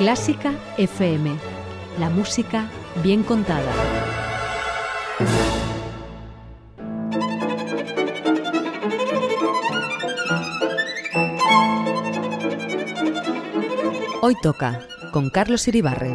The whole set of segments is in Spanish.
Clásica FM. La música bien contada. Hoy toca con Carlos Iribarren.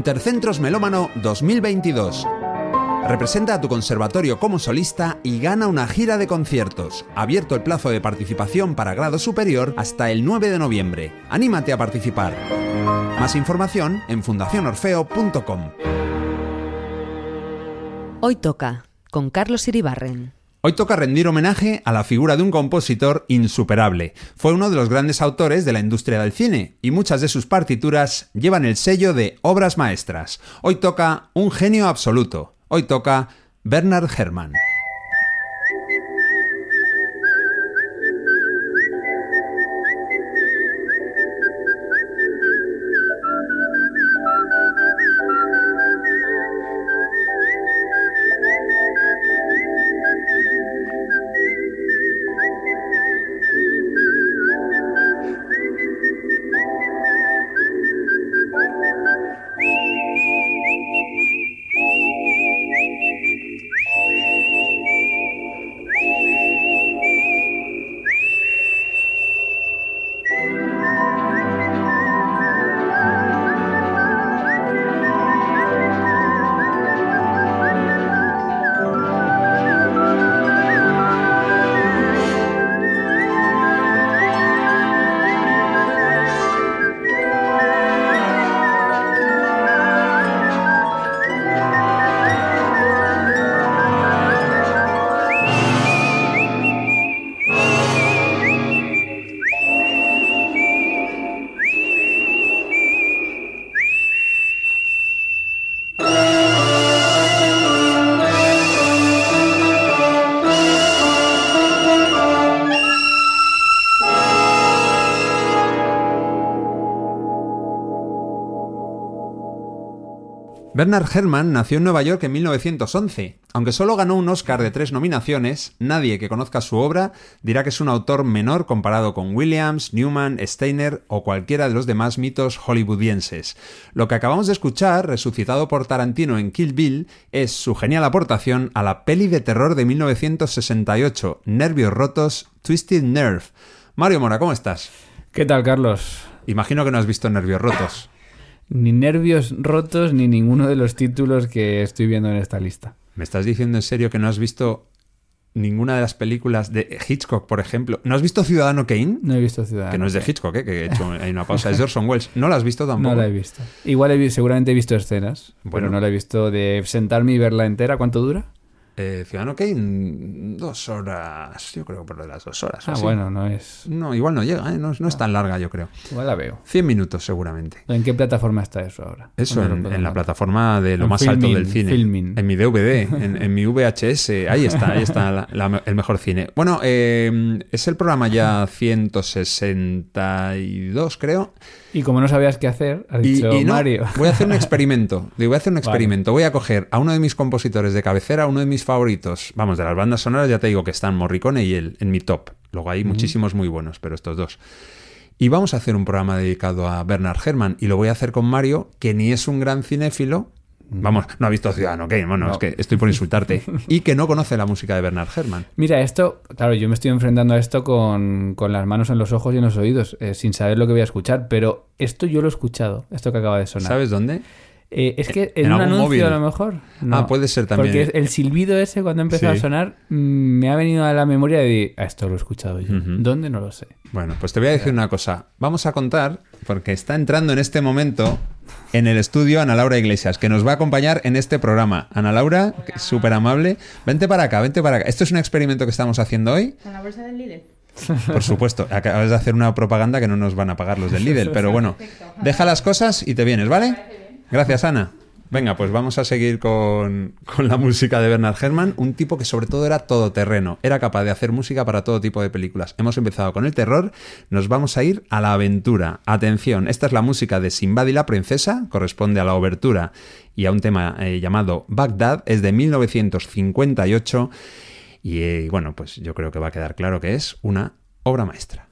Intercentros Melómano 2022. Representa a tu conservatorio como solista y gana una gira de conciertos. Abierto el plazo de participación para grado superior hasta el 9 de noviembre. Anímate a participar. Más información en fundacionorfeo.com. Hoy toca con Carlos Iribarren. Hoy toca rendir homenaje a la figura de un compositor insuperable. Fue uno de los grandes autores de la industria del cine y muchas de sus partituras llevan el sello de obras maestras. Hoy toca un genio absoluto. Hoy toca Bernard Herrmann. Bernard Herrmann nació en Nueva York en 1911. Aunque solo ganó un Oscar de tres nominaciones, nadie que conozca su obra dirá que es un autor menor comparado con Williams, Newman, Steiner o cualquiera de los demás mitos hollywoodienses. Lo que acabamos de escuchar, resucitado por Tarantino en Kill Bill, es su genial aportación a la peli de terror de 1968, Nervios Rotos, Twisted Nerve. Mario Mora, ¿cómo estás? ¿Qué tal, Carlos? Imagino que no has visto Nervios Rotos. Ni nervios rotos ni ninguno de los títulos que estoy viendo en esta lista. ¿Me estás diciendo en serio que no has visto ninguna de las películas de Hitchcock, por ejemplo? ¿No has visto Ciudadano Kane? No he visto Ciudadano Que no es de Hitchcock, ¿eh? que he hecho hay una pausa. Es de Orson Welles. ¿No la has visto tampoco? No la he visto. Igual he, seguramente he visto escenas, Bueno. pero no la he visto de sentarme y verla entera. ¿Cuánto dura? Eh, Ciudadano Kane, dos horas. Yo creo por lo de las dos horas. Ah, así. bueno, no es... No, igual no llega, ¿eh? no, no es tan larga, yo creo. Igual la veo. 100 minutos seguramente. ¿En qué plataforma está eso ahora? Eso ¿Dónde en, la plataforma de lo En más alto del cine. En mi DVD, en, en mi VHS. Ahí está, ahí está la- la- el mejor cine. Bueno, eh, es el programa ya 162, creo. Y como no sabías qué hacer, has Y, dicho y no, Mario. voy a hacer un experimento. Digo, voy a hacer un experimento. Voy a coger a uno de mis compositores de cabecera, uno de mis favoritos. Vamos, de las bandas sonoras, ya te digo que están Morricone y él en mi top. Luego hay muchísimos muy buenos, pero estos dos. Y vamos a hacer un programa dedicado a Bernard Herrmann y lo voy a hacer con Mario, que ni es un gran cinéfilo. Vamos, no ha visto Ciudadano Kane, bueno, No. es que estoy por insultarte. y que no conoce la música de Bernard Herrmann. Mira, esto, claro, yo me estoy enfrentando a esto con, con las manos en los ojos y en los oídos, eh, sin saber lo que voy a escuchar, pero esto yo lo he escuchado, esto que acaba de sonar. ¿Sabes dónde? Eh, es que en, ¿En un anuncio móvil? a lo mejor. Ah, puede ser también. Porque el silbido ese cuando empezó Sí. a sonar mm, me ha venido a la memoria de "Ah, esto lo he escuchado yo. ¿Dónde? No lo sé. Bueno, pues te voy a decir una cosa. Vamos a contar, porque está entrando en este momento en el estudio Ana Laura Iglesias, que nos va a acompañar en este programa. Ana Laura, que es súper amable, vente para acá, vente para acá. Esto es un experimento que estamos haciendo hoy. ¿Con la bolsa del líder? Por supuesto, acabas de hacer una propaganda que no nos van a pagar los del Lidl, pero bueno, deja las cosas y te vienes, ¿vale? Gracias, Ana. Venga, pues vamos a seguir con, con la música de Bernard Herrmann, un tipo que sobre todo era todoterreno, era capaz de hacer música para todo tipo de películas. Hemos empezado con el terror, nos vamos a ir a la aventura. Atención, esta es la música de Simbad y la princesa, corresponde a la obertura y a un tema eh, llamado Bagdad, es de 1958 y eh, bueno, pues yo creo que va a quedar claro que es una obra maestra.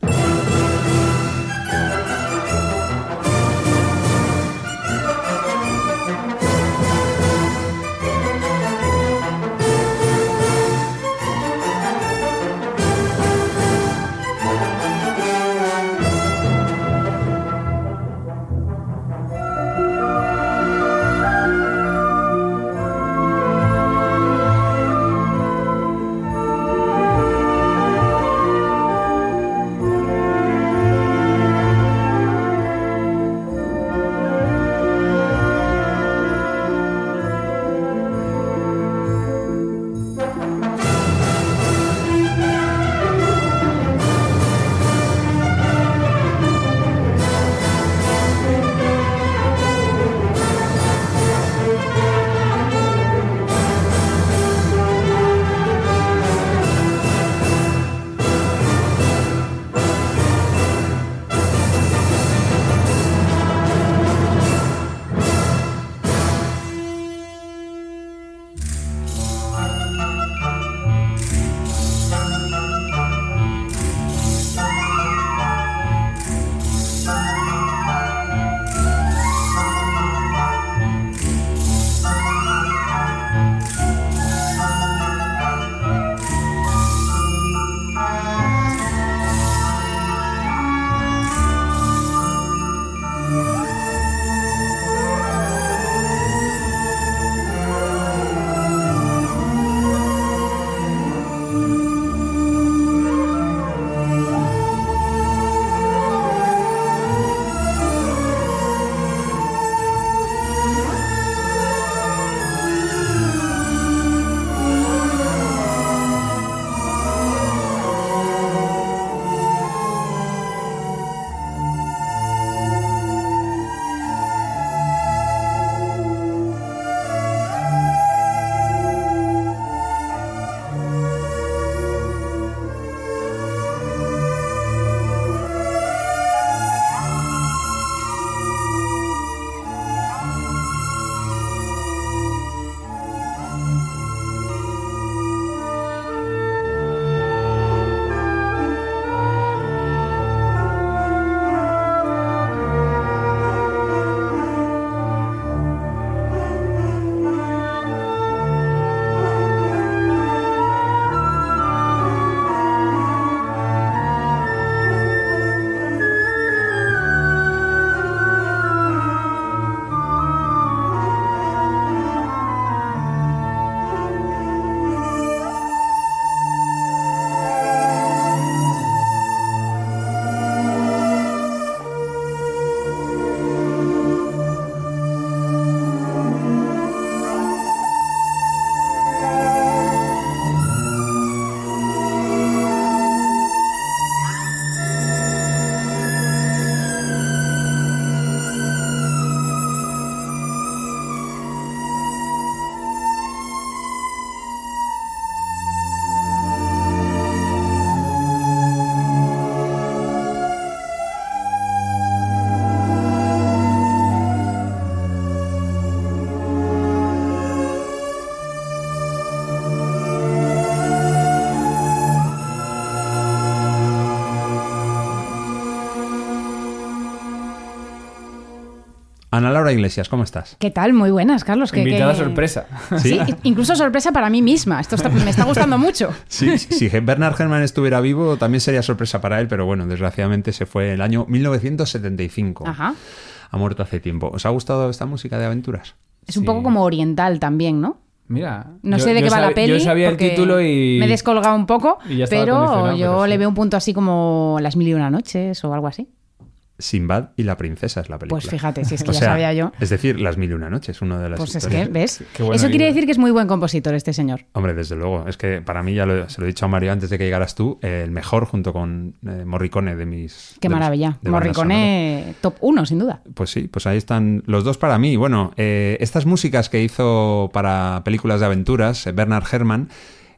Ana Laura Iglesias, ¿cómo estás? ¿Qué tal? Muy buenas, Carlos. que- Invitada que- sorpresa. ¿Sí? Sí, incluso sorpresa para mí misma. Esto está- me está gustando mucho. Sí, si Bernard Herrmann estuviera vivo también sería sorpresa para él, pero bueno, desgraciadamente se fue en el año 1975. Ajá. Ha muerto hace tiempo. ¿Os ha gustado esta música de aventuras? Es un Sí. poco como oriental también, ¿no? Mira. No yo- sé de qué va la peli. Yo sabía el título y. Me he descolgado un poco, pero yo pero le veo un punto así como Las Mil y Una Noches o algo así. Sinbad y la princesa es la película. Pues fíjate, si es que O ya sea, sabía yo. Es decir, Las Mil y Una Noches, una de las Pues es que, ¿ves? Eso quiere libro. decir que es muy buen compositor este señor. Hombre, desde luego. Es que para mí, ya lo- se lo he dicho a Mario antes de que llegaras tú, eh, el mejor junto con eh, Morricone de mis... Qué de maravilla. Morricone top 1, sin duda. Pues sí, pues ahí están los dos para mí. Bueno, eh, estas músicas que hizo para películas de aventuras, eh, Bernard Herrmann,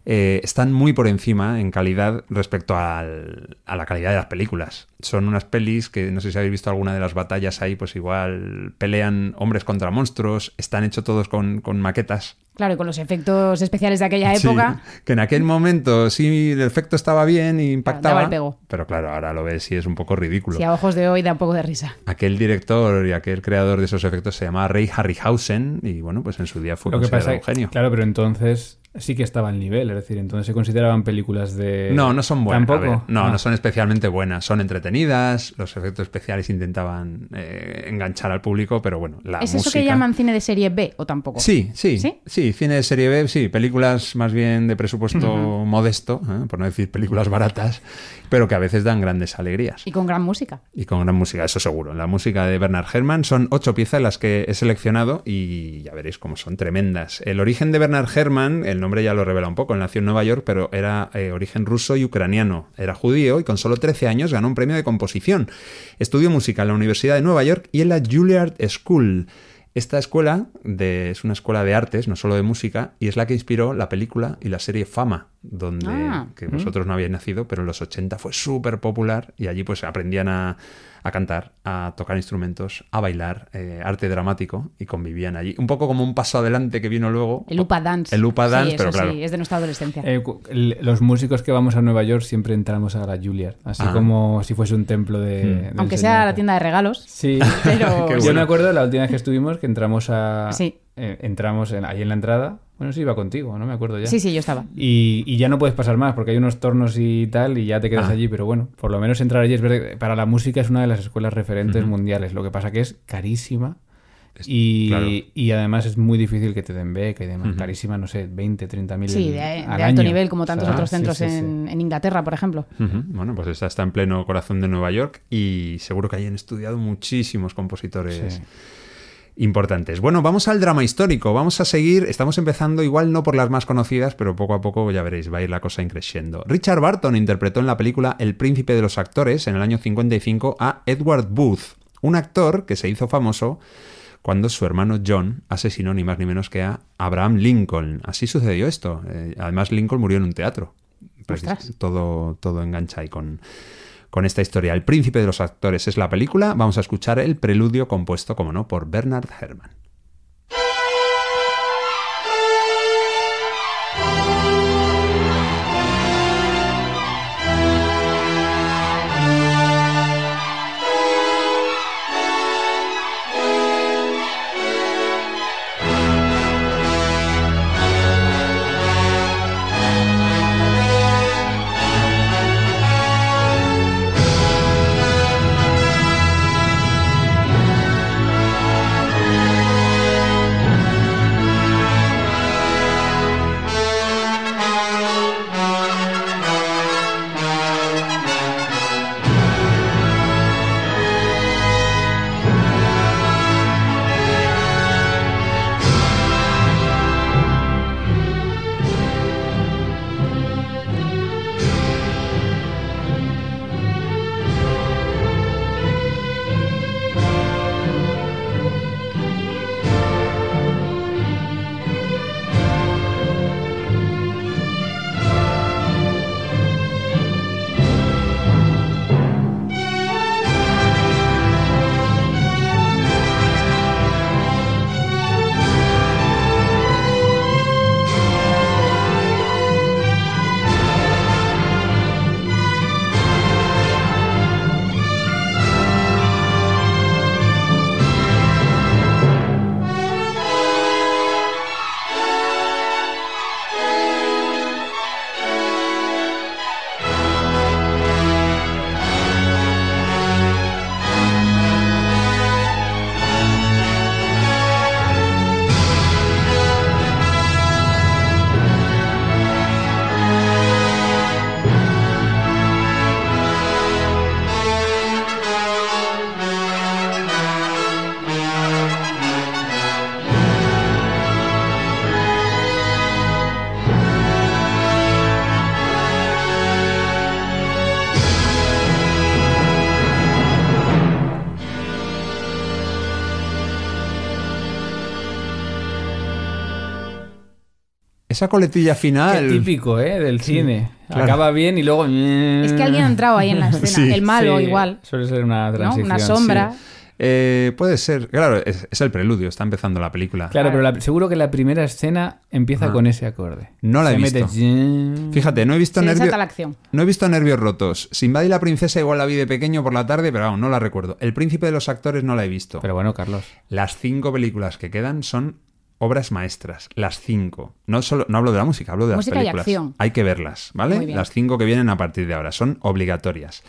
eh, están muy por encima en calidad respecto al- a la calidad de las películas. Son unas pelis que no sé si habéis visto alguna de las batallas ahí, pues igual pelean hombres contra monstruos, están hechos todos con, con maquetas. Claro, y con los efectos especiales de aquella Sí, época. que en aquel momento sí el efecto estaba bien y impactaba. Daba el pego. Pero claro, ahora lo ves y es un poco ridículo. Si a ojos de hoy da un poco de risa. Aquel director y aquel creador de esos efectos se llamaba Ray Harryhausen y bueno, pues en su día fue Lo que considerado pasa un genio. Claro, pero entonces sí que estaba al nivel. Es decir, entonces se consideraban películas de. No, no son buenas. Tampoco. ver, no, Ah. no son especialmente buenas. Son entretenidas. Los efectos especiales intentaban eh, enganchar al público, pero bueno, la ¿Es música... eso que llaman cine de serie B o tampoco? Sí, sí, ¿Sí? sí, cine de serie B, sí, películas más bien de presupuesto modesto, ¿eh? por no decir películas baratas, pero que a veces dan grandes alegrías. Y con gran música. Y con gran música, eso seguro. La música de Bernard Herrmann son ocho piezas las que he seleccionado y ya veréis cómo son tremendas. El origen de Bernard Herrmann, el nombre ya lo revela un poco, él nació en Nueva York, pero era eh, origen ruso y ucraniano. Era judío y con solo 13 años ganó un premio de composición. Estudió música en la Universidad de Nueva York y en la Juilliard School. Esta escuela de- es una escuela de artes, no solo de música, y es la que inspiró la película y la serie Fama, donde Ah. que vosotros no habíais nacido, pero en los 80 fue súper popular y allí pues aprendían a, a cantar, a tocar instrumentos, a bailar, eh, arte dramático y convivían allí. Un poco como un paso adelante que vino luego. El Upa Dance. El Upa Dance, Sí, pero eso claro. sí, es de nuestra adolescencia. Eh, los músicos que vamos a Nueva York siempre entramos a la Juilliard, así Ah. como si fuese un templo de. del Aunque sea la tienda de regalos. Sí, Pero- yo bueno. me acuerdo la última vez que estuvimos que entramos a. Sí. eh, entramos en- ahí en la entrada. Bueno, sí, iba contigo, no me acuerdo ya. Sí, sí, yo estaba. Y, y ya no puedes pasar más porque hay unos tornos y tal y ya te quedas Ah. allí, pero bueno, por lo menos entrar allí es verdad que para la música es una de las escuelas referentes mundiales, lo que pasa que es carísima Es- y, claro. y además es muy difícil que te den beca y demás, carísima, no sé, 20, 30 mil Sí, de, de al alto año. nivel, como tantos O sea, otros centros sí, sí. En, en Inglaterra, por ejemplo. Bueno, pues esta está en pleno corazón de Nueva York y seguro que hayan estudiado muchísimos compositores Sí. Importantes. Bueno, vamos al drama histórico. Vamos a seguir. Estamos empezando igual no por las más conocidas, pero poco a poco ya veréis, va a ir la cosa increciendo. Richard Barton interpretó en la película El príncipe de los actores en el año 55 a Edward Booth, un actor que se hizo famoso cuando su hermano John asesinó ni más ni menos que a Abraham Lincoln. Así sucedió esto. Eh, además, Lincoln murió en un teatro. Ostras. Todo, todo engancha ahí con, con esta historia. El príncipe de los actores es la película. Vamos a escuchar el preludio compuesto, como no, por Bernard Herrmann. Esa coletilla Qué final. típico, ¿eh? Del cine. claro. Acaba bien y luego... Es que alguien ha entrado ahí en la escena. Sí. el malo Sí, igual. Suele ser una ¿no? transición. Una sombra. sí. Eh, puede ser, claro, es, es el preludio, está empezando la película. Claro, pero la- seguro que la primera escena empieza Ah. con ese acorde. No la he Se mete- visto. Fíjate, no he visto nervios. No he visto nervios rotos. Sinbad y la princesa igual la vi de pequeño por la tarde, pero aún no la recuerdo. El príncipe de los actores no la he visto. Pero bueno, Carlos. Las cinco películas que quedan son obras maestras. Las cinco. No solo, no hablo de la música, hablo de Música las y películas. acción. Hay que verlas, ¿vale? Las cinco que vienen a partir de ahora. Son obligatorias.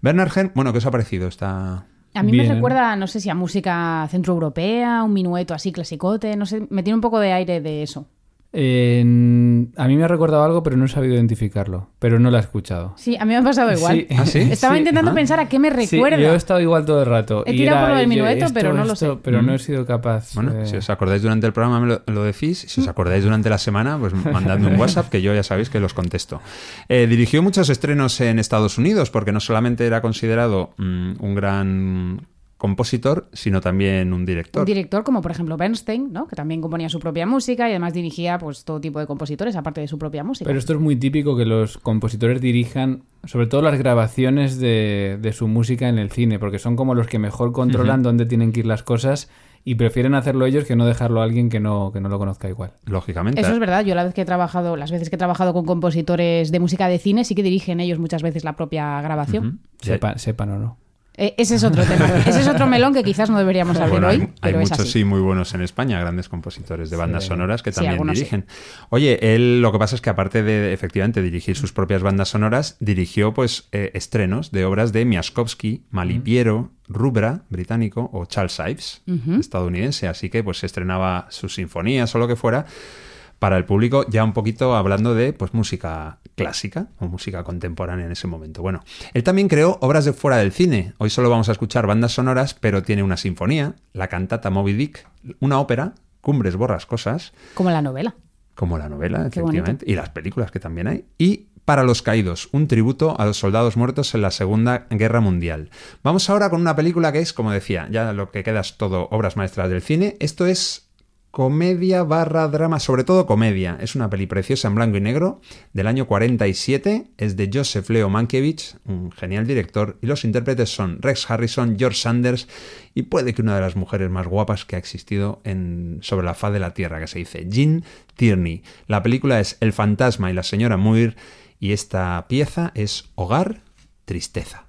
Bernard Herrmann, bueno, ¿qué os ha parecido esta...? A mí Bien. me recuerda, no sé si a música centroeuropea, un minueto así clasicote, no sé, me tiene un poco de aire de eso. En- a mí me ha recordado algo, pero no he sabido identificarlo. Pero no la he escuchado. Sí, a mí me ha pasado igual. Sí. ¿Ah, sí? Estaba Sí. intentando Ah. pensar a qué me Sí, recuerda. yo he estado igual todo el rato. He Y tirado era, por lo del minueto, pero no lo sé. Pero no he sido capaz. Bueno, eh, si os acordáis durante el programa me lo, lo decís. Si os acordáis durante la semana, pues mandadme un WhatsApp que yo ya sabéis que los contesto. Eh, dirigió muchos estrenos en Estados Unidos porque no solamente era considerado mm, un gran compositor, sino también un director. Un director como por ejemplo Bernstein, ¿no? que también componía su propia música y además dirigía pues todo tipo de compositores aparte de su propia música. Pero esto es muy típico que los compositores dirijan, sobre todo las grabaciones de, de su música en el cine, porque son como los que mejor controlan dónde tienen que ir las cosas y prefieren hacerlo ellos que no dejarlo a alguien que no, que no lo conozca igual. Lógicamente. Eso es verdad, yo la vez que he trabajado, las veces que he trabajado con compositores de música de cine, sí que dirigen ellos muchas veces la propia grabación. Sepa- sepan o no. Eh, ese es otro tema. ese es otro melón que quizás no deberíamos abrir Bueno, hoy, hay, hay pero es muchos así. sí muy buenos en España, grandes compositores de bandas Sí. sonoras que también sí. dirigen. Oye, él lo que pasa es que aparte de efectivamente dirigir sus propias bandas sonoras, dirigió pues eh, estrenos de obras de Miaskovsky, Malipiero, Rubra, británico, o Charles Ives, estadounidense. Así que pues se estrenaba sus sinfonías o lo que fuera para el público ya un poquito hablando de pues música clásica o música contemporánea en ese momento. Bueno, él también creó obras de fuera del cine. Hoy solo vamos a escuchar bandas sonoras, pero tiene una sinfonía, la cantata Moby Dick, una ópera, Cumbres Borrascosas, Como la novela. como la novela, efectivamente, y las películas que también hay, y Para los Caídos, un tributo a los soldados muertos en la Segunda Guerra Mundial. Vamos ahora con una película que es, como decía, ya lo que queda es todo obras maestras del cine. Esto es comedia barra drama, sobre todo comedia. Es una peli preciosa en blanco y negro del año 47. Es de Joseph Leo Mankiewicz, un genial director, y los intérpretes son Rex Harrison, George Sanders y puede que una de las mujeres más guapas que ha existido en, sobre la faz de la Tierra, que se dice Jean Tierney. La película es El fantasma y la señora Muir y esta pieza es Hogar, Tristeza.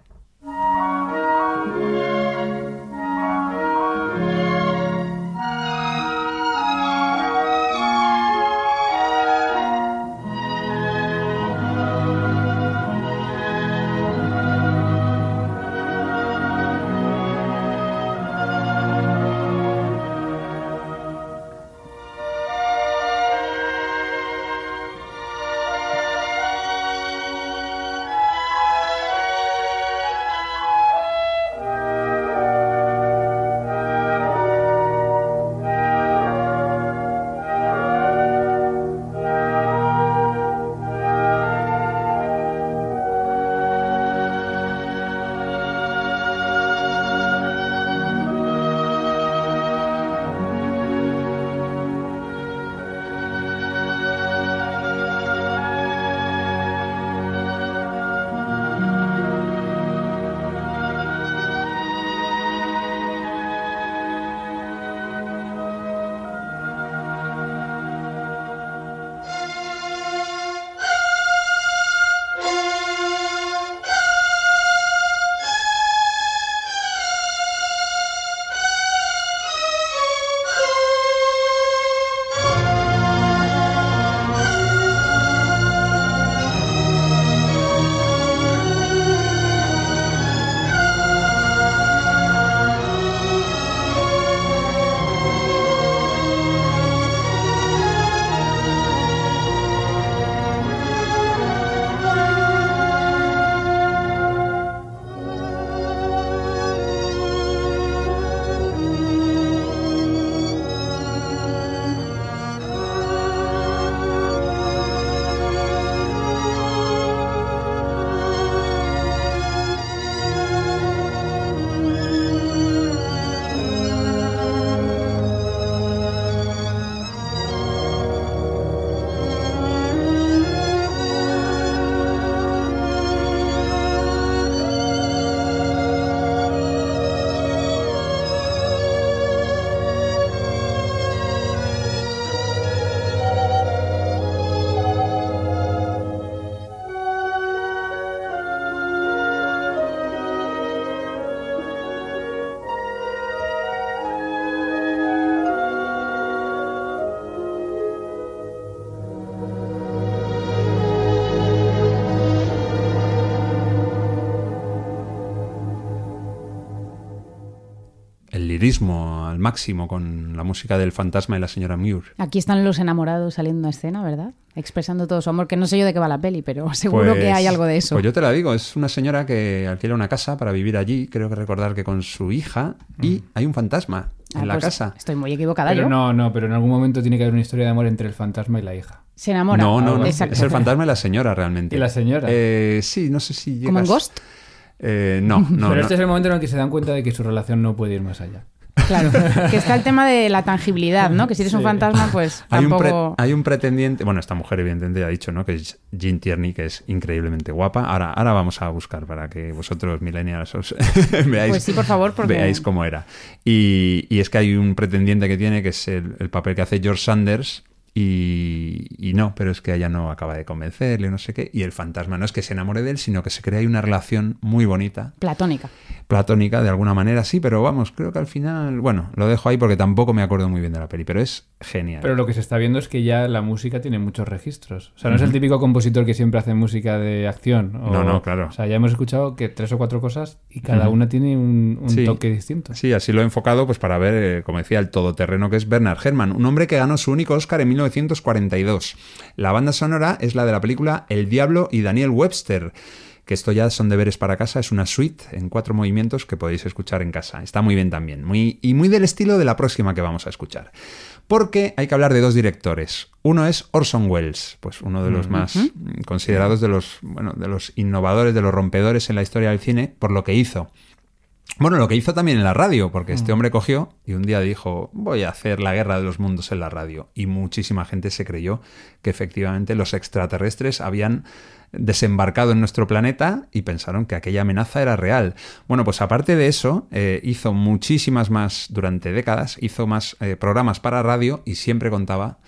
Lirismo al máximo con la música del fantasma y la señora Muir. Aquí están los enamorados saliendo a escena, ¿verdad? Expresando todo su amor, que no sé yo de qué va la peli, pero seguro que hay algo de eso. Pues yo te la digo, es una señora que alquila una casa para vivir allí, creo que recordar que con su hija, y hay un fantasma Ah, en la pues casa. Estoy muy equivocada Pero yo. no, no, pero en algún momento tiene que haber una historia de amor entre el fantasma y la hija. Se enamora. No, no, no. Exacto. Es el fantasma y la señora realmente. ¿Y la señora? Eh, sí, no sé si llegas... ¿Como en Ghost? Eh, no, no. pero no. este es el momento en el que se dan cuenta de que su relación no puede ir más allá. Claro. que está el tema de la tangibilidad, ¿no? Que si eres un fantasma, pues Hay un, hay un pretendiente, bueno, esta mujer evidentemente ya ha dicho, ¿no? Que es Jean Tierney, que es increíblemente guapa. Ahora, ahora vamos a buscar para que vosotros, millennials, os veáis, Pues sí, por favor, porque- veáis cómo era. Y, y es que hay un pretendiente que tiene, que es el, el papel que hace George Sanders, y, y no, pero es que ella no acaba de convencerle, no sé qué. Y el fantasma no es que se enamore de él, sino que se crea ahí una relación muy bonita, Platónica. platónica de alguna manera, sí, pero vamos, creo que al final, bueno, lo dejo ahí porque tampoco me acuerdo muy bien de la peli, pero es genial. Pero lo que se está viendo es que ya la música tiene muchos registros. O sea, no es el típico compositor que siempre hace música de acción. o- No, no, claro. O sea, ya hemos escuchado que tres o cuatro cosas y cada una tiene un, un Sí. toque distinto. Sí, así lo he enfocado pues para ver, eh, como decía, el todoterreno que es Bernard Herrmann, un hombre que ganó su único Oscar en 1942. La banda sonora es la de la película El Diablo y Daniel Webster, que esto ya son deberes para casa, es una suite en cuatro movimientos que podéis escuchar en casa. Está muy bien también, muy, y muy del estilo de la próxima que vamos a escuchar. Porque hay que hablar de dos directores. Uno es Orson Welles, pues uno de los más considerados de los, bueno, de los innovadores, de los rompedores en la historia del cine, por lo que hizo. Bueno, lo que hizo también en la radio, porque este hombre cogió y un día dijo, voy a hacer la guerra de los mundos en la radio. Y muchísima gente se creyó que efectivamente los extraterrestres habían desembarcado en nuestro planeta y pensaron que aquella amenaza era real. Bueno, pues aparte de eso, eh, hizo muchísimas más durante décadas, hizo más eh, programas para radio y siempre contaba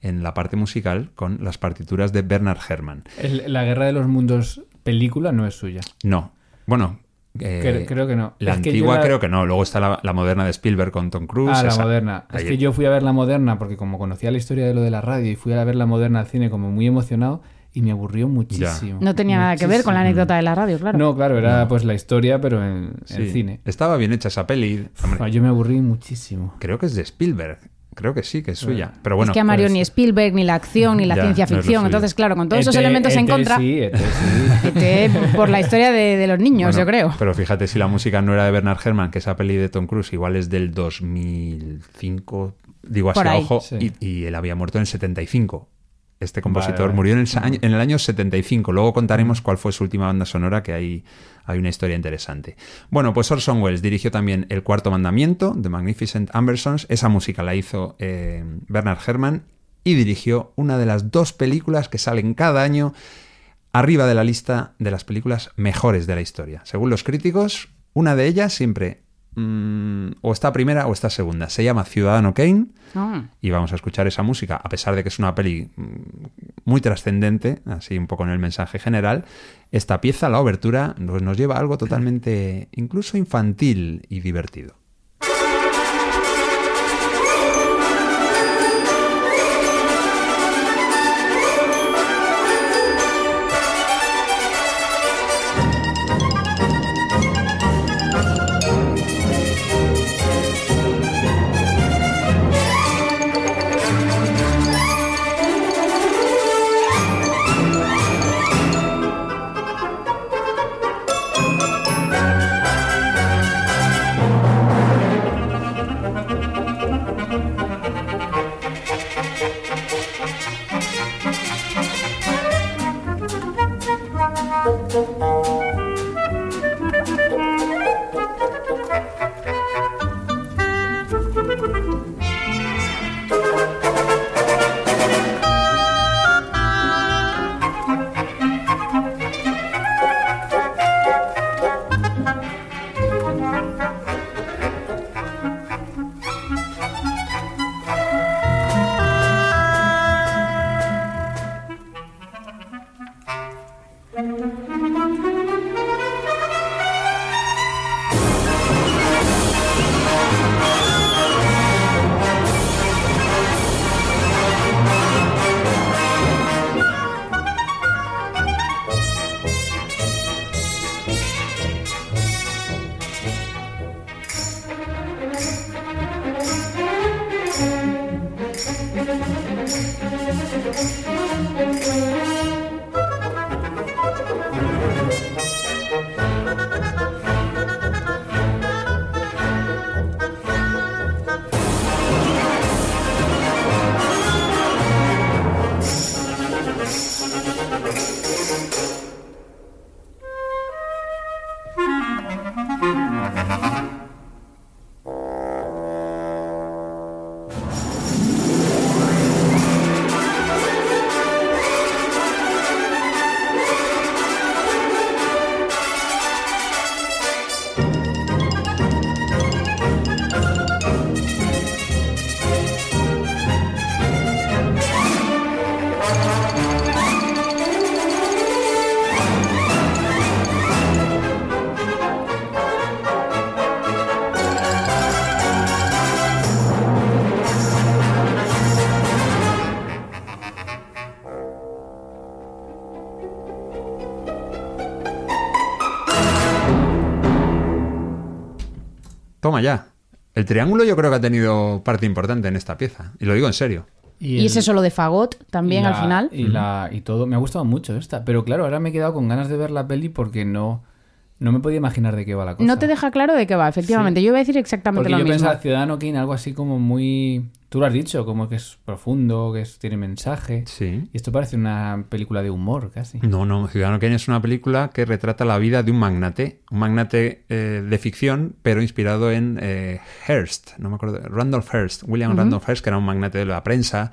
en la parte musical con las partituras de Bernard Herrmann. El- la Guerra de los Mundos película no es suya. No, bueno... eh, Cre- creo que no. La Es antigua la- creo que no. Luego está la, la moderna de Spielberg con Tom Cruise. Ah, la esa. moderna. Es que yo fui a ver la moderna porque como conocía la historia de lo de la radio y fui a ver la moderna al cine como muy emocionado y me aburrió muchísimo. No tenía nada que ver con la anécdota de la radio, claro. No, claro, era pues la historia pero en, en Sí. cine. Estaba bien hecha esa peli. Yo me aburrí muchísimo. creo que es de Spielberg. Creo que sí, que es suya. Pero bueno, es que a Mario pues- ni Spielberg, ni la acción, ni la Ya, ciencia ficción. Entonces, claro, con todos esos ET, elementos en ET contra, Sí, ET sí. ET por la historia de, de los niños, bueno, yo creo. Pero fíjate si la música no era de Bernard Herrmann, que esa peli de Tom Cruise igual es del 2005, digo así a ojo, Sí. y, y él había muerto en el 75. Este compositor Vale, vale. murió en el, año- en el año 75. Luego contaremos cuál fue su última banda sonora, que hay, hay una historia interesante. Bueno, pues Orson Welles dirigió también El Cuarto Mandamiento, The Magnificent Ambersons. Esa música la hizo eh, Bernard Herrmann y dirigió una de las dos películas que salen cada año arriba de la lista de las películas mejores de la historia. Según los críticos, una de ellas siempre mm, o está primera o está segunda. Se llama Ciudadano Kane Ah. y vamos a escuchar esa música, a pesar de que es una peli mm, muy trascendente, así un poco en el mensaje general. Esta pieza, la obertura, nos, nos lleva a algo totalmente incluso infantil y divertido. El triángulo yo creo que ha tenido parte importante en esta pieza. Y lo digo en serio. Y, el- ese solo de Fagot también al final. Y, la, y todo. Me ha gustado mucho esta. Pero claro, ahora me he quedado con ganas de ver la peli porque no, no me podía imaginar de qué va la cosa. No te deja claro de qué va, efectivamente. Yo iba a decir exactamente Porque lo yo mismo. pensaba Ciudadano Kane algo así como muy... Tú lo has dicho, como que es profundo, que es- tiene mensaje. Sí. Y esto parece una película de humor casi. No, no, Ciudadano Kane es una película que retrata la vida de un magnate, un magnate eh, de ficción, pero inspirado en eh, Hearst, no me acuerdo, Randolph Hearst, William Randolph Hearst, que era un magnate de la prensa,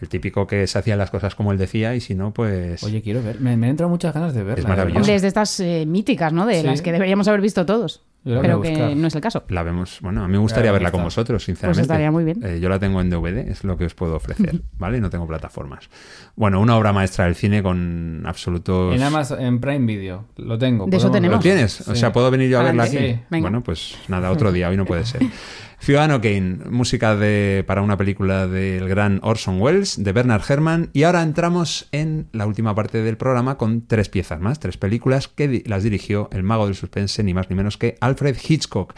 el típico que se hacía las cosas como él decía y si no, pues... Oye, quiero ver. Me, me han entrado muchas ganas de verla. Es maravilloso. Hombre, es de estas eh, míticas, ¿no? De Sí. las que deberíamos haber visto todos. Yo Pero que no es el caso. La vemos, bueno, a mí me gustaría verla con vosotros, sinceramente. Pues estaría muy bien. Eh, yo la tengo en DVD, es lo que os puedo ofrecer, ¿vale? No tengo plataformas. Bueno, una obra maestra del cine con absolutos... En Amazon, en Prime Video. Lo tengo. De eso tenemos. ¿Lo tienes? O sea, ¿puedo venir yo a verla aquí? Sí. Bueno, pues nada, otro día, hoy no puede ser. Ciudadano Kane, música de, para una película del gran Orson Welles, de Bernard Herrmann, y ahora entramos en la última parte del programa con tres piezas más, tres películas que las dirigió el mago del suspense, ni más ni menos que Alfred Hitchcock.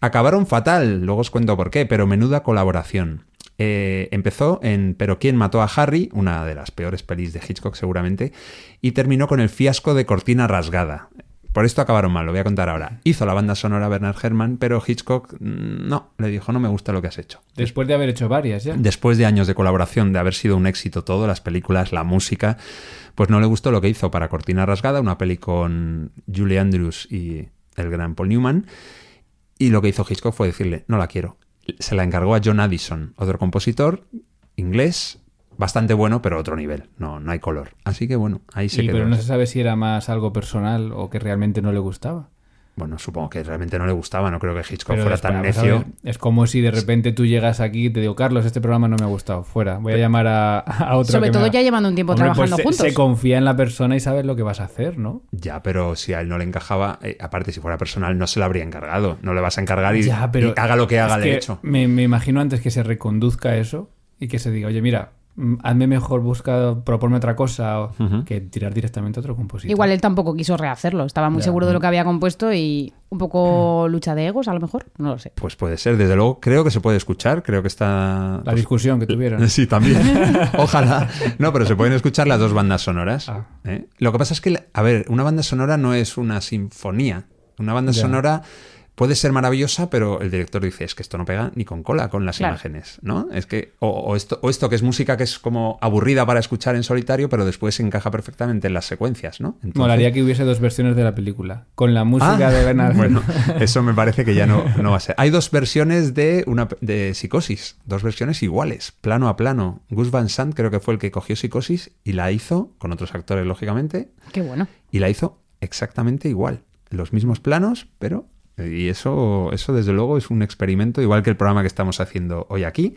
Acabaron fatal, luego os cuento por qué, pero menuda colaboración. Eh, empezó en Pero quién mató a Harry, una de las peores pelis de Hitchcock seguramente, y terminó con el fiasco de Cortina Rasgada. Por esto acabaron mal, lo voy a contar ahora. Hizo la banda sonora Bernard Herrmann, pero Hitchcock mm, no, le dijo no me gusta lo que has hecho. Después de haber hecho varias ya. Después de años de colaboración, de haber sido un éxito todo, las películas, la música, pues no le gustó lo que hizo para Cortina Rasgada, una peli con Julie Andrews y el gran Paul Newman, y lo que hizo Hitchcock fue decirle, no la quiero. Se la encargó a John Addison, otro compositor inglés, bastante bueno, pero otro nivel, no, no hay color. Así que bueno, ahí se Y, quedó. pero no se sabe si era más algo personal o que realmente no le gustaba. Bueno, supongo que realmente no le gustaba, no creo que Hitchcock Pero fuera tan necio. ver, es como si de repente tú llegas aquí y te digo, Carlos, este programa no me ha gustado, fuera. Voy a llamar a, a otro. Sobre que todo haga". ya llevando un tiempo Hombre, pues trabajando se- juntos. Se confía en la persona y sabes lo que vas a hacer, ¿no? Ya, pero si a él no le encajaba, eh, aparte si fuera personal, no se lo habría encargado. No le vas a encargar y, Ya, pero y haga lo que haga, le he hecho. Me, me imagino antes que se reconduzca eso y que se diga, oye, mira, hazme mejor, busca, proponme otra cosa, o- que tirar directamente a otro compositor. Igual él tampoco quiso rehacerlo. Estaba muy Ya. seguro de lo que había compuesto y un poco lucha de egos, a lo mejor. No lo sé. Pues puede ser, desde luego, creo que se puede escuchar, creo que está... La pues, discusión que tuvieron. Sí, también. Ojalá. No, pero se pueden escuchar las dos bandas sonoras. Ah. ¿eh? Lo que pasa es que, a ver, una banda sonora no es una sinfonía. Una banda Ya. sonora puede ser maravillosa, pero el director dice, es que esto no pega ni con cola con las Claro. imágenes, ¿no? Es que, o, o esto, o esto que es música que es como aburrida para escuchar en solitario, pero después encaja perfectamente en las secuencias, ¿no? Entonces- Molaría que hubiese dos versiones de la película, con la música Ah, de Bernard Bueno, eso me parece que ya no, no va a ser. Hay dos versiones de una de Psicosis, dos versiones iguales, plano a plano. Gus Van Sant creo que fue el que cogió Psicosis y la hizo, con otros actores lógicamente, Qué bueno. y la hizo exactamente igual. Los mismos planos, pero... Y eso, eso desde luego es un experimento, igual que el programa que estamos haciendo hoy aquí,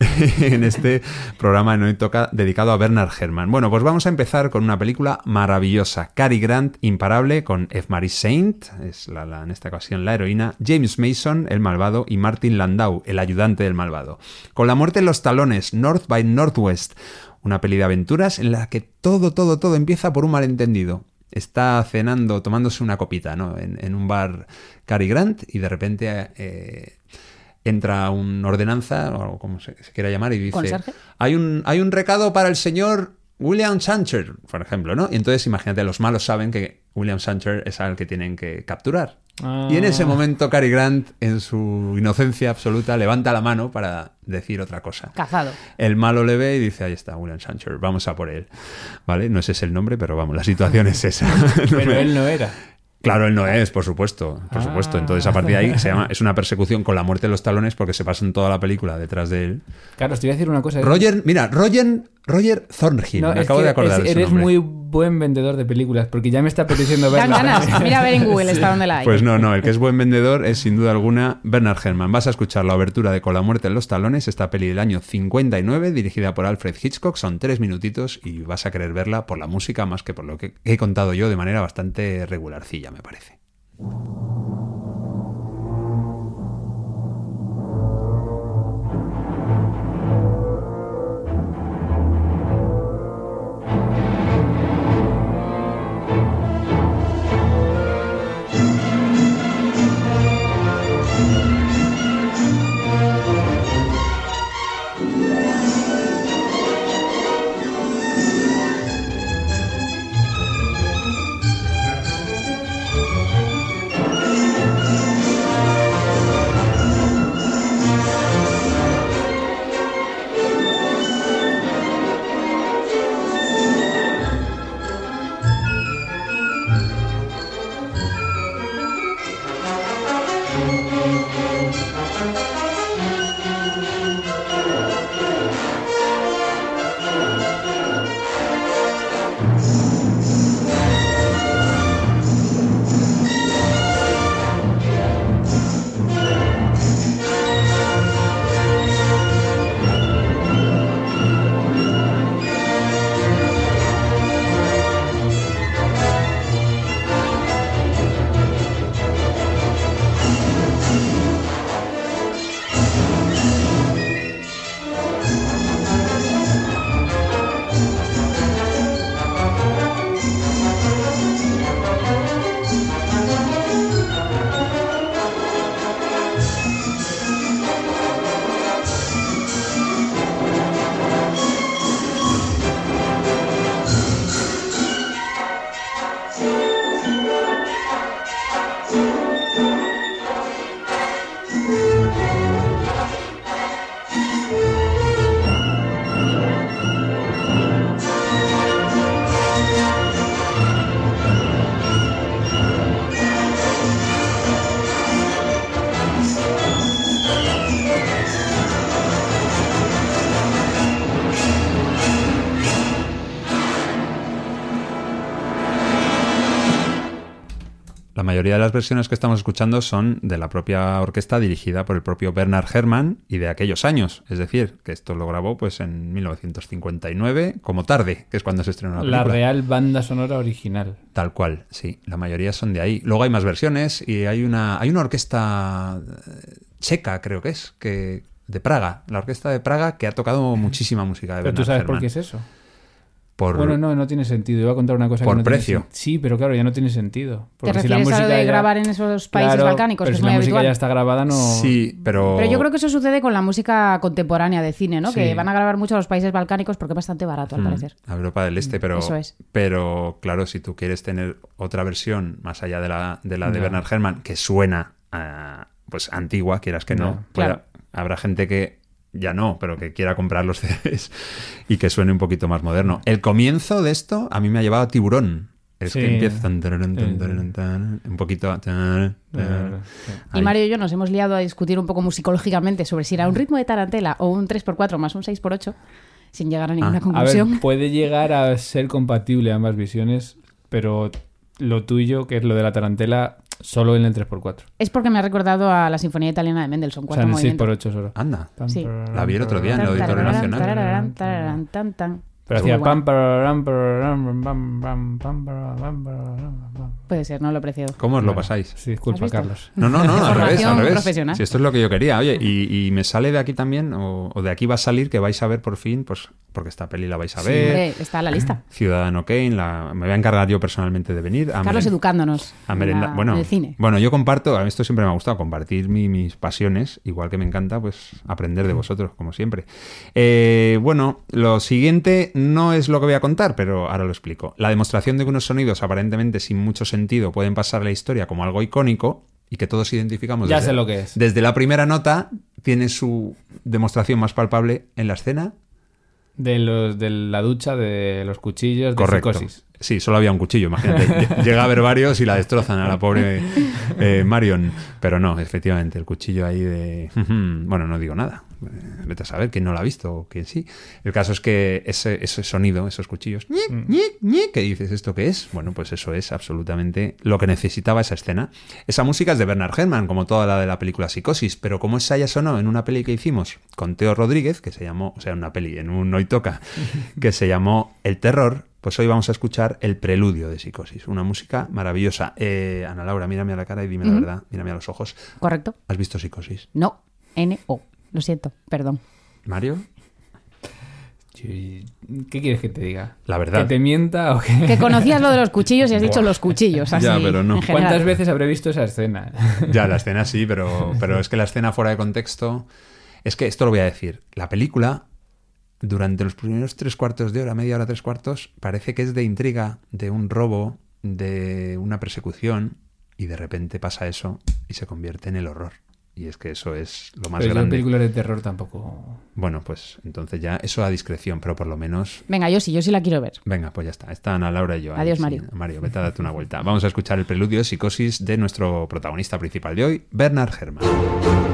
en este programa No toca dedicado a Bernard Herrmann. Bueno, pues vamos a empezar con una película maravillosa, Cary Grant, imparable, con F. Marie Saint, es la, la- en esta ocasión la heroína, James Mason, el malvado, y Martin Landau, el ayudante del malvado. Con la muerte en los talones, North by Northwest, una peli de aventuras en la que todo, todo, todo empieza por un malentendido está cenando, tomándose una copita, ¿no? En, en un bar Cary Grant y de repente eh, entra un ordenanza, o como se, se quiera llamar, y dice, ¿Conserje? hay un, hay un recado para el señor William Sancher, por ejemplo, ¿no? Y entonces imagínate, los malos saben que William Sancher es al que tienen que capturar. Y en ese Ah. momento Cary Grant, en su inocencia absoluta, levanta la mano para decir otra cosa. Cazado. El malo le ve y dice, ahí está, William Sancher, vamos a por él. ¿Vale? No ese es el nombre, pero vamos, la situación es esa. Pero él no era. Claro, él no es, por supuesto, por Ah. supuesto. Entonces, a partir de ahí, se llama, es una persecución con la muerte de los talones porque se pasan toda la película detrás de él. Carlos, te voy a decir una cosa. Roger, mira, Roger, Roger Thornhill, No, me acabo de acordar es- de su Eres nombre. muy buen vendedor de películas porque ya me está apeteciendo verla. ganas. Mira a ver en Google, está donde la hay. Pues no, no, el que es buen vendedor es sin duda alguna Bernard Herrmann. Vas a escuchar la abertura de Con la muerte en los talones, esta peli del año 59, dirigida por Alfred Hitchcock, son tres minutitos y vas a querer verla por la música más que por lo que he contado yo de manera bastante regularcilla, me parece. Mayoría de las versiones que estamos escuchando son de la propia orquesta dirigida por el propio Bernard Herrmann y de aquellos años. Es decir, que esto lo grabó pues en 1959, como tarde, que es cuando se estrenó la película. La real banda sonora original. Tal cual, sí. La mayoría son de ahí. Luego hay más versiones y hay una, hay una orquesta eh, checa, creo que es, que de Praga, la orquesta de Praga que ha tocado muchísima música de Pero tú Bernard sabes por qué es eso. Por, Bueno, no, no tiene sentido. Iba a contar una cosa Por que no tiene precio. Sí, pero claro, ya no tiene sentido. ¿Te Porque si la refieres a lo música de ya- grabar en esos países Claro, balcánicos, pero que es si muy la música ya está grabada, no... Sí, pero... Pero yo creo que eso sucede con la música contemporánea de cine, ¿no? Sí. Que van a grabar mucho a los países balcánicos porque es bastante barato, al Mm, parecer. a Europa del Este, pero, Eso es. pero claro, si tú quieres tener otra versión más allá de la de, la de. Bernard Herrmann, que suena a, pues antigua, quieras que no, pueda- claro. habrá gente que ya no, pero que quiera comprar los CDs y que suene un poquito más moderno. El comienzo de esto a mí me ha llevado a Tiburón. Es Sí. que empieza tan, tan, tan, un poquito... Y. Mario y yo nos hemos liado a discutir un poco musicológicamente sobre si era un ritmo de tarantela o un 3x4 más un 6x8, sin llegar a ninguna Ah, A conclusión. ver, puede llegar a ser compatible ambas visiones, pero lo tuyo, que es lo de la tarantela, solo en el 3x4. Es porque me ha recordado a la Sinfonía Italiana de Mendelssohn, O sea, cuatro en el movimientos. 6x8 solo. Anda. Sí. La vi el otro día en el Auditorio tararán, Nacional. tararán, tararán, tan, tan. Pero hacía pam, pam, pam, pam. Puede ser, no lo he apreciado. ¿Cómo os lo pasáis? Sí, ¿Has disculpa? Carlos. No, no, no, al revés, al revés. profesional. Si esto es lo que yo quería. Oye, y, y me sale de aquí también, o, o de aquí va a salir que vais a ver por fin, pues porque esta peli la vais a Sí, ver. hombre, está a la lista. Ciudadano Kane, la, me voy a encargar yo personalmente de venir. A Carlos educándonos a en merenda- la- bueno, en el cine. bueno, yo comparto, a mí esto siempre me ha gustado, compartir mi- mis pasiones, igual que me encanta, pues aprender Mm. de vosotros, como siempre. Eh, bueno, lo siguiente no es lo que voy a contar, pero ahora lo explico. La demostración de que unos sonidos aparentemente sin mucho sentido pueden pasar a la historia como algo icónico y que todos identificamos Ya desde, sé lo que es. desde la primera nota, tiene su demostración más palpable en la escena. De, los, de la ducha, de los cuchillos, de Correcto. psicosis. Sí, solo había un cuchillo, imagínate. Lle- Llega a haber varios y la destrozan a la pobre eh, Marion. Pero no, efectivamente, el cuchillo ahí de... Bueno, no digo nada. Eh, Vete a saber quién no lo ha visto o quién sí. El caso es que ese, ese sonido, esos cuchillos, Mm. ¿qué dices? ¿Esto qué es? Bueno, pues eso es absolutamente lo que necesitaba esa escena. Esa música es de Bernard Herrmann, como toda la de la película Psicosis, pero como esa ya sonó en una peli que hicimos con Teo Rodríguez, que se llamó, o sea, en una peli, en un Hoy Toca, que se llamó El Terror, pues hoy vamos a escuchar el preludio de Psicosis, una música maravillosa. Eh, Ana Laura, mírame a la cara y dime la verdad, mírame a los ojos. Correcto. ¿Has visto Psicosis? No, N-O. Lo siento, perdón. Mario. ¿Qué quieres que te diga? la verdad. ¿Que te mienta o qué? Que conocías lo de los cuchillos y has dicho los cuchillos. Así, Ya, pero no. ¿Cuántas veces habré visto esa escena? Ya, la escena sí, pero, pero es que la escena fuera de contexto. Es que esto lo voy a decir. La película, durante los primeros tres cuartos de hora, media hora, tres cuartos, parece que es de intriga, de un robo, de una persecución, y de repente pasa eso y se convierte en el horror. Y es que eso es lo más Pero grande. películas de terror tampoco... Bueno, pues entonces ya eso a discreción, pero por lo menos Venga, yo sí, yo sí la quiero ver. Venga, pues ya está. Están Ana Laura y yo. ahí, Adiós, sí. Mario. Mario, vete a darte una vuelta. Vamos a escuchar el preludio de psicosis de nuestro protagonista principal de hoy, Bernard Herrmann.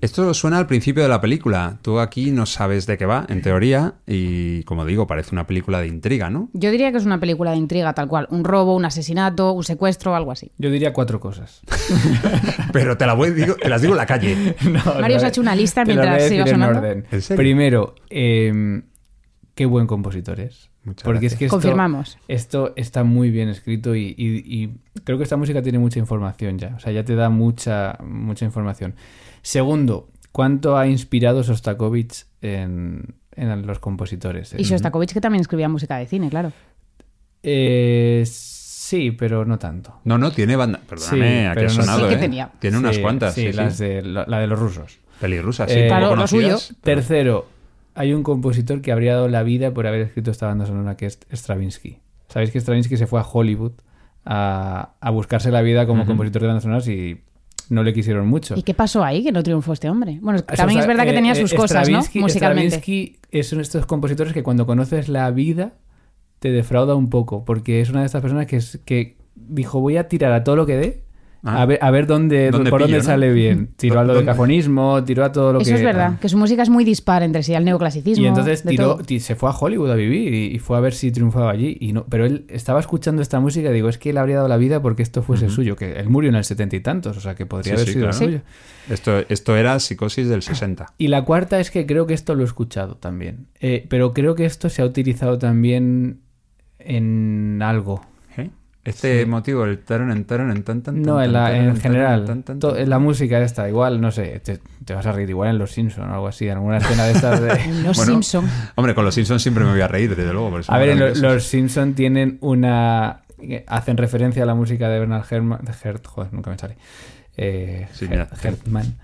Esto suena al principio de la película. Tú aquí no sabes de qué va, en teoría, y como digo, parece una película de intriga, ¿no? Yo diría que es una película de intriga tal cual. Un robo, un asesinato, un secuestro, algo así. Yo diría cuatro cosas. Pero te, la voy, digo, te las digo en la calle. No, Mario no, se ha hecho una lista te mientras se iba en sonando. orden. ¿En serio? Primero, eh, qué buen compositor es. Muchas Porque gracias. es que esto, Confirmamos. esto está muy bien escrito y, y- y creo que esta música tiene mucha información ya. O sea, ya te da mucha, mucha información. Segundo, ¿cuánto ha inspirado Sostakovich en, en los compositores? Y Shostakovich que también escribía música de cine, claro. Eh, sí, pero no tanto. No, no, tiene banda. Perdóname, Sí, aquí ha no- sonado, Sí que ¿eh? tenía. Tiene unas Sí, cuantas. Sí, Sí, las. De, la, la de los rusos. Pelirrusas, sí, Eh, Claro, lo suyo. Tercero, hay un compositor que habría dado la vida por haber escrito esta banda sonora que es Stravinsky. Sabéis que Stravinsky se fue a Hollywood a, a buscarse la vida como compositor de bandas sonoras y no le quisieron mucho. ¿Y qué pasó ahí que no triunfó este hombre? Bueno, también o es sea, verdad que eh, tenía eh, sus cosas, ¿no? Musicalmente. Stravinsky es uno de estos compositores que cuando conoces la vida te defrauda un poco, porque es una de estas personas que, es, que dijo voy a tirar a todo lo que dé. Ah. A ver, a ver dónde, ¿Dónde por pillo, dónde no? sale bien. Tiró al ¿Dónde? dodecafonismo, tiró a todo lo Eso que... es verdad, que su música es muy dispar entre sí, al neoclasicismo. Y entonces de tiró, se fue a Hollywood a vivir y, y fue a ver si triunfaba allí. Y no, pero él estaba escuchando esta música y digo, es que él habría dado la vida porque esto fuese suyo, que él murió en el setenta y tantos, o sea que podría Sí, haber sí, sido claro. suyo. Esto, esto era psicosis del 60. Y la cuarta es que creo que esto lo he escuchado también. Eh, pero creo que esto se ha utilizado también en algo. Este motivo, el taron, en taron, en tan, tan, No, en, la- en general. tan, tan, to- tan. en la música esta, igual, no sé, te, te vas a reír igual en Los Simpsons o algo así, en alguna escena de estas de... Los Bueno, Simpson. Hombre, con los Simpsons siempre me voy a reír, desde luego. A ver, en lo- los Simpson tienen una. Hacen referencia a la música de Bernard Herrmann. de Hert, joder, nunca me sale. Eh, Sí, Her- mira, Hertmann.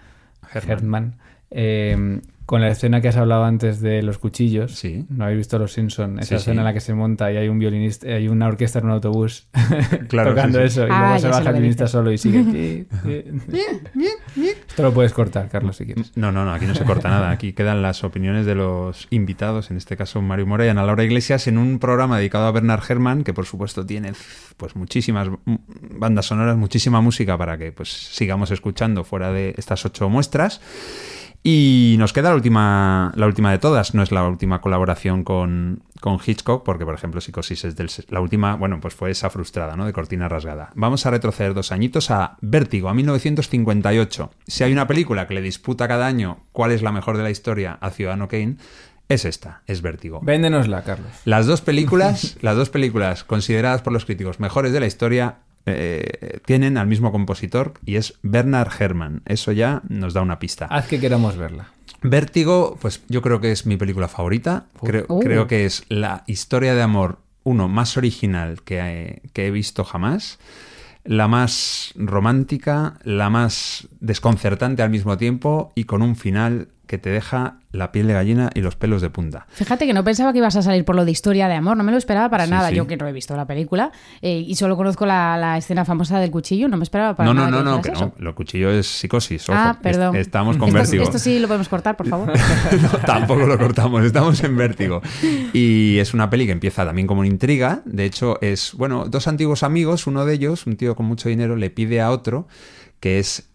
Herman. Hertmann. Eh, con la escena que has hablado antes de los cuchillos. Sí. No habéis visto Los Simpson. Esa Sí, escena sí. en la que se monta y hay un violinista, hay una orquesta en un autobús Claro, tocando sí, sí. eso y Ah, luego se baja el violinista solo y sigue. Esto lo puedes cortar, Carlos, si quieres. No, no, no, aquí no se corta nada. Aquí quedan las opiniones de los invitados, en este caso Mario Mora y Ana Laura Iglesias, en un programa dedicado a Bernard Herrmann, que por supuesto tiene pues muchísimas bandas sonoras, muchísima música para que pues sigamos escuchando fuera de estas ocho muestras. Y nos queda la última, la última de todas. No es la última colaboración con, con Hitchcock, porque, por ejemplo, Psicosis es del, la última, bueno, pues fue esa frustrada, ¿no? De cortina rasgada. Vamos a retroceder dos añitos a Vértigo, a 1958. Si hay una película que le disputa cada año cuál es la mejor de la historia a Ciudadano Kane, es esta, es Vértigo. Véndenosla, Carlos. Las dos películas, las dos películas consideradas por los críticos mejores de la historia eh, tienen al mismo compositor y es Bernard Herrmann. Eso ya nos da una pista. Haz que queramos verla. Vértigo, pues yo creo que es mi película favorita. Creo, Uh. creo que es la historia de amor, uno, más original que he, que he visto jamás. La más romántica, la más desconcertante al mismo tiempo y con un final que te deja la piel de gallina y los pelos de punta. Fíjate que no pensaba que ibas a salir por lo de historia de amor, no me lo esperaba para Sí, nada. sí. Yo que no he visto la película eh, y solo conozco la, la escena famosa del cuchillo, no me esperaba para no, no, nada. no, que no, que no. Lo cuchillo es psicosis. ojo. Ah, perdón. Est- Estamos con esto, vértigo. esto sí lo podemos cortar, por favor. No, tampoco lo cortamos, estamos en vértigo. Y es una peli que empieza también como una intriga. De hecho, es, bueno, dos antiguos amigos, uno de ellos, un tío con mucho dinero, le pide a otro, que es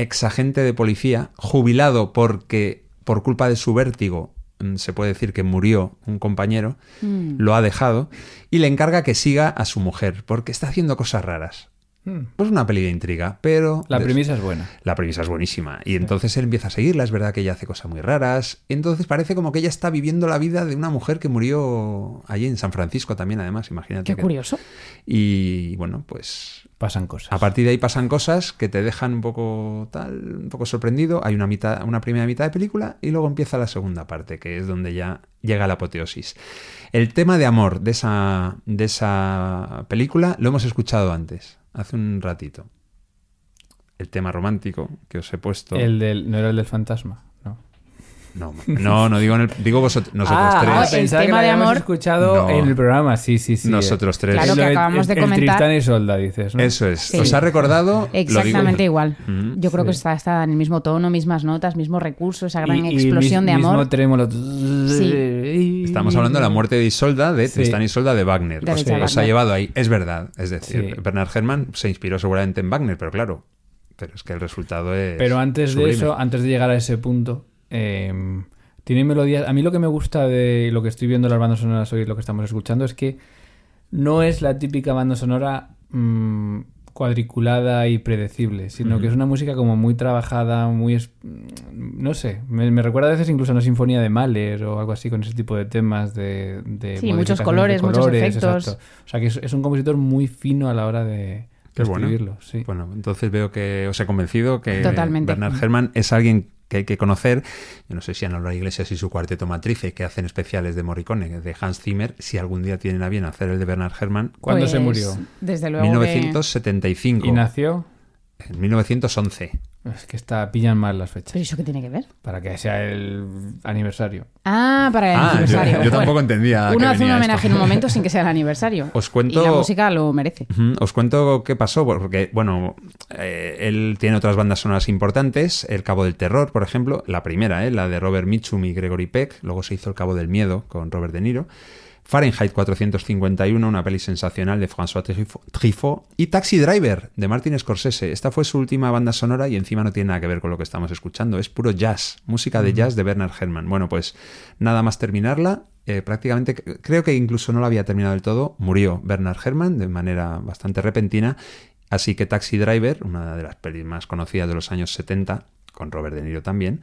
ex agente de policía, jubilado porque por culpa de su vértigo, mm, se puede decir que murió un compañero, Mm. lo ha dejado, y le encarga que siga a su mujer, porque está haciendo cosas raras. Pues una peli de intriga, pero... La premisa es buena. la premisa es buenísima. Y entonces él empieza a seguirla. Es verdad que ella hace cosas muy raras. Entonces parece como que ella está viviendo la vida de una mujer que murió allí en San Francisco también, además. Imagínate. Qué que- curioso. Y bueno, pues Pasan cosas. a partir de ahí pasan cosas que te dejan un poco tal, un poco sorprendido. Hay una mitad, una primera mitad de película y luego empieza la segunda parte, que es donde ya llega la apoteosis. El tema de amor de esa, de esa película lo hemos escuchado antes, hace un ratito. El tema romántico que os he puesto. El del, ¿No era el del fantasma? No. No, no, no digo en el, digo vosotros, nosotros ah, tres. el pensaba tema que lo de amor- escuchado No. en el programa. Sí, sí, sí. Nosotros tres. Claro que lo acabamos de el comentar. Tristán y Solda, dices, ¿no? Eso es. Sí. ¿Os ha recordado? Lo digo- Exactamente igual. Ujú. Yo creo que está, está en el mismo tono, mismas notas, mismo recurso, esa gran Y- y explosión mis- de amor. Mismo trémolo. Sí. Estamos hablando de la muerte de Isolda, de Sí. Tristán y Isolda de Wagner. De Os, ha llevado ahí. Es verdad. Es decir, Sí. Bernard Herrmann se inspiró seguramente en Wagner, pero claro, pero es que el resultado es. Pero antes sublime. de eso, antes de llegar a ese punto, eh, tiene melodías. A mí lo que me gusta de lo que estoy viendo en las bandas sonoras hoy, lo que estamos escuchando, es que no es la típica banda sonora mm, cuadriculada y predecible, sino que es una música como muy trabajada, muy... es- No sé, me, me recuerda a veces incluso a una sinfonía de Mahler o algo así con ese tipo de temas de... de Sí, muchos de colores, muchos efectos. exacto. O sea que es, es un compositor muy fino a la hora de, Qué bueno. escribirlo. Sí. Bueno, entonces veo que os he convencido que Totalmente. Bernard Herrmann es alguien que hay que conocer. Yo no sé si Ana Laura Iglesias y su cuarteto Matrice, que hacen especiales de Morricone, de Hans Zimmer, si algún día tienen a bien hacer el de Bernard Herrmann, ¿Cuándo se Pues, murió? Desde luego. que- 1975, ¿Y nació? en 1911. Es que está, pillan mal las fechas. ¿Pero eso qué tiene que ver? Para que sea el aniversario. Ah, para el Ah, aniversario. yo tampoco entendía Uno hace un homenaje esto. en un momento sin que sea el aniversario. Os cuento- Y la música lo merece. Os cuento qué pasó, porque, bueno, eh, él tiene otras bandas sonoras importantes, El Cabo del Terror, por ejemplo, la primera, ¿eh? la de Robert Mitchum y Gregory Peck, luego se hizo El Cabo del Miedo con Robert De Niro, Fahrenheit 451, una peli sensacional de François Truffaut- y Taxi Driver de Martin Scorsese. Esta fue su última banda sonora y encima no tiene nada que ver con lo que estamos escuchando, es puro jazz, música de jazz de Bernard Herrmann. Bueno, pues nada más terminarla, eh, prácticamente, creo que incluso no la había terminado del todo, murió Bernard Herrmann de manera bastante repentina, así que Taxi Driver, una de las pelis más conocidas de los años 70, con Robert De Niro también,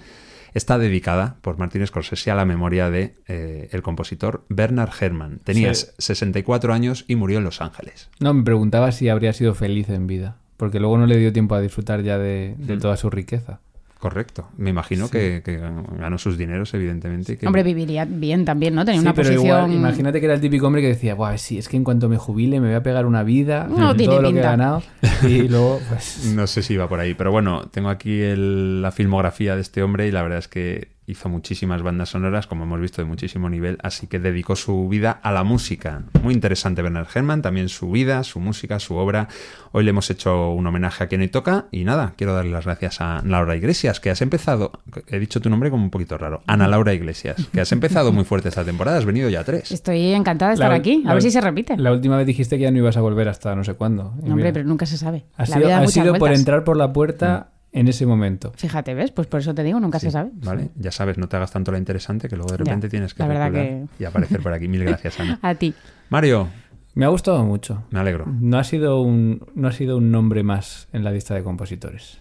está dedicada por Martin Scorsese a la memoria de eh, el compositor Bernard Herrmann. Tenía Sí. 64 años y murió en Los Ángeles. No, me preguntaba si habría sido feliz en vida. Porque luego no le dio tiempo a disfrutar ya de, de Mm. toda su riqueza. Correcto. Me imagino Sí. que, que ganó sus dineros, evidentemente. y que- Hombre, viviría bien también, ¿no? Tenía Sí, una pero posición. igual, imagínate que era el típico hombre que decía, Buah, sí, es que en cuanto me jubile me voy a pegar una vida No todo lo que he pinta". ganado. Y luego, pues... No sé si iba por ahí, pero bueno, tengo aquí el- la filmografía de este hombre y la verdad es que hizo muchísimas bandas sonoras, como hemos visto, de muchísimo nivel, así que dedicó su vida a la música. Muy interesante Bernard Herrmann, también su vida, su música, su obra. Hoy le hemos hecho un homenaje a quien hoy toca y nada, quiero darle las gracias a Laura Iglesias, que has empezado, he dicho tu nombre como un poquito raro, Ana Laura Iglesias, que has empezado muy fuerte esta temporada, has venido ya a tres. Estoy encantada de estar La- aquí. A la- ver si se repite. La última vez dijiste que ya no ibas a volver hasta no sé cuándo. No, hombre, pero nunca se sabe. ha La sido, vida ha sido por entrar por la puerta en ese momento. Fíjate, ¿ves? Pues por eso te digo, nunca se sabe. ¿Vale? Ya sabes, no te hagas tanto la interesante que luego de Ya, repente tienes que la verdad recular y aparecer por aquí. Mil gracias, Ana. A ti. Mario, Me ha gustado mucho. me alegro. No ha sido un, no ha sido un nombre más en la lista de compositores.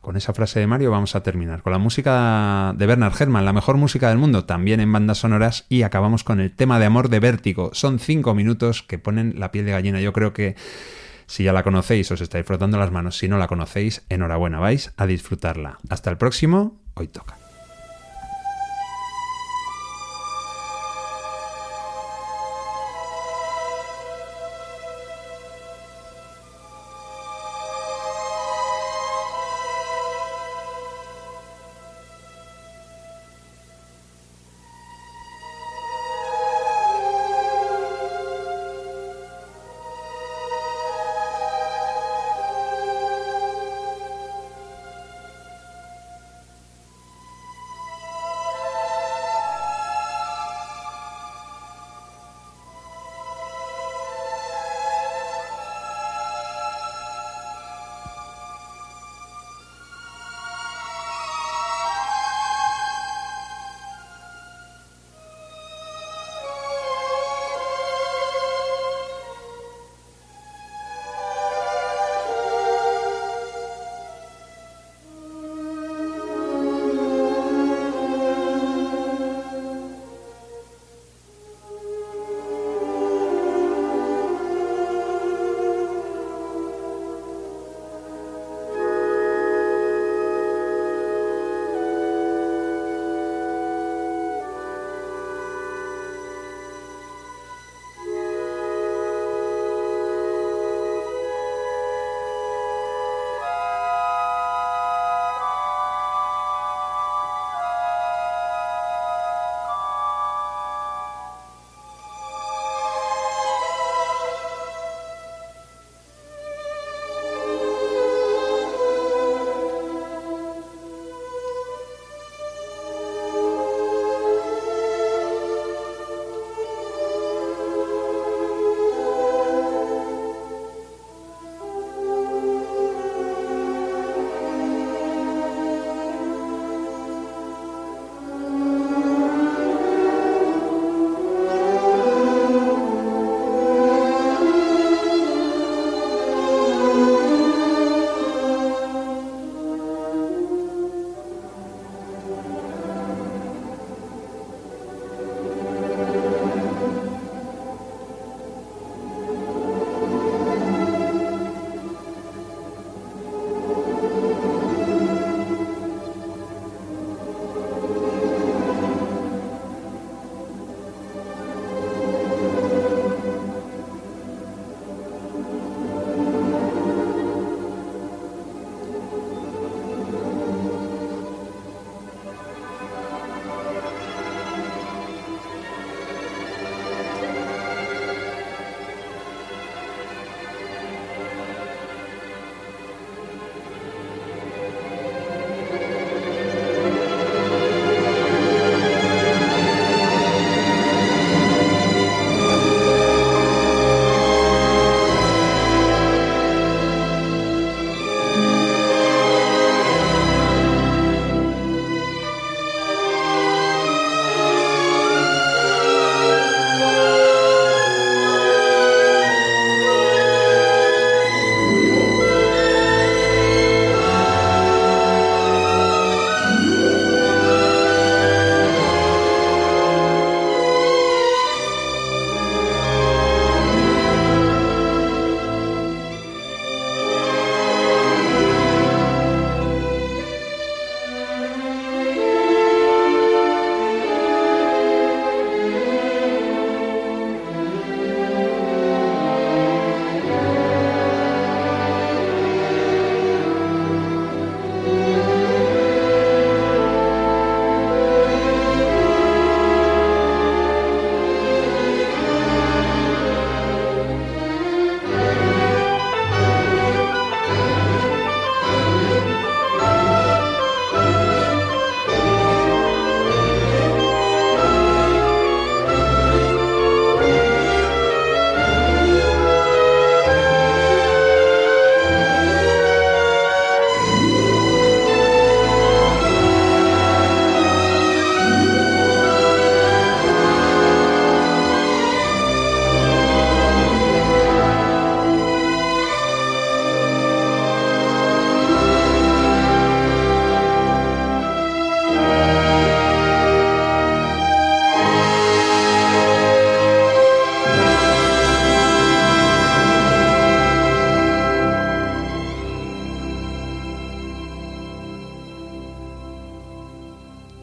Con esa frase de Mario vamos a terminar. Con la música de Bernard Herrmann, la mejor música del mundo, también en bandas sonoras. Y acabamos con el tema de amor de Vértigo. Son cinco minutos que ponen la piel de gallina. Yo creo que si ya la conocéis, os estáis frotando las manos. Si no la conocéis, enhorabuena, vais a disfrutarla. Hasta el próximo, hoy toca.